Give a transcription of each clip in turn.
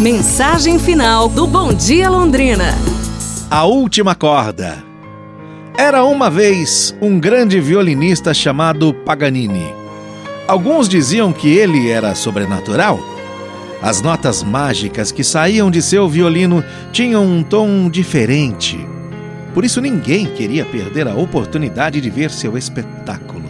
Mensagem final do Bom Dia Londrina. A última corda. Era uma vez um grande violinista chamado Paganini. Alguns diziam que ele era sobrenatural. As notas mágicas que saíam de seu violino tinham um tom diferente. Por isso ninguém queria perder a oportunidade de ver seu espetáculo.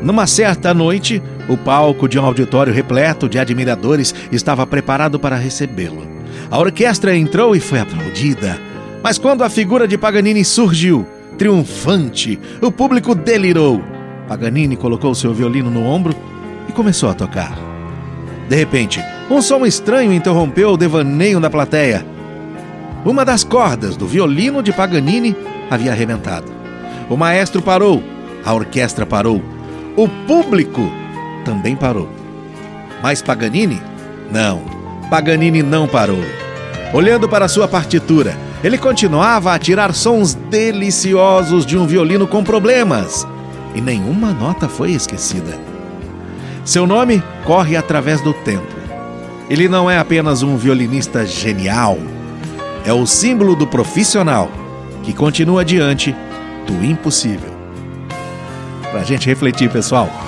Numa certa noite, o palco de um auditório repleto de admiradores estava preparado para recebê-lo. A orquestra entrou e foi aplaudida. Mas quando a figura de Paganini surgiu, triunfante, o público delirou. Paganini colocou seu violino no ombro e começou a tocar. De repente, um som estranho interrompeu o devaneio da plateia. Uma das cordas do violino de Paganini havia arrebentado. O maestro parou, a orquestra parou, o público também parou. Mas Paganini? Não, Paganini não parou. Olhando para sua partitura, ele continuava a tirar sons deliciosos de um violino com problemas, e nenhuma nota foi esquecida. Seu nome corre através do tempo. Ele não é apenas um violinista genial, é o símbolo do profissional que continua diante do impossível. Pra gente refletir, pessoal.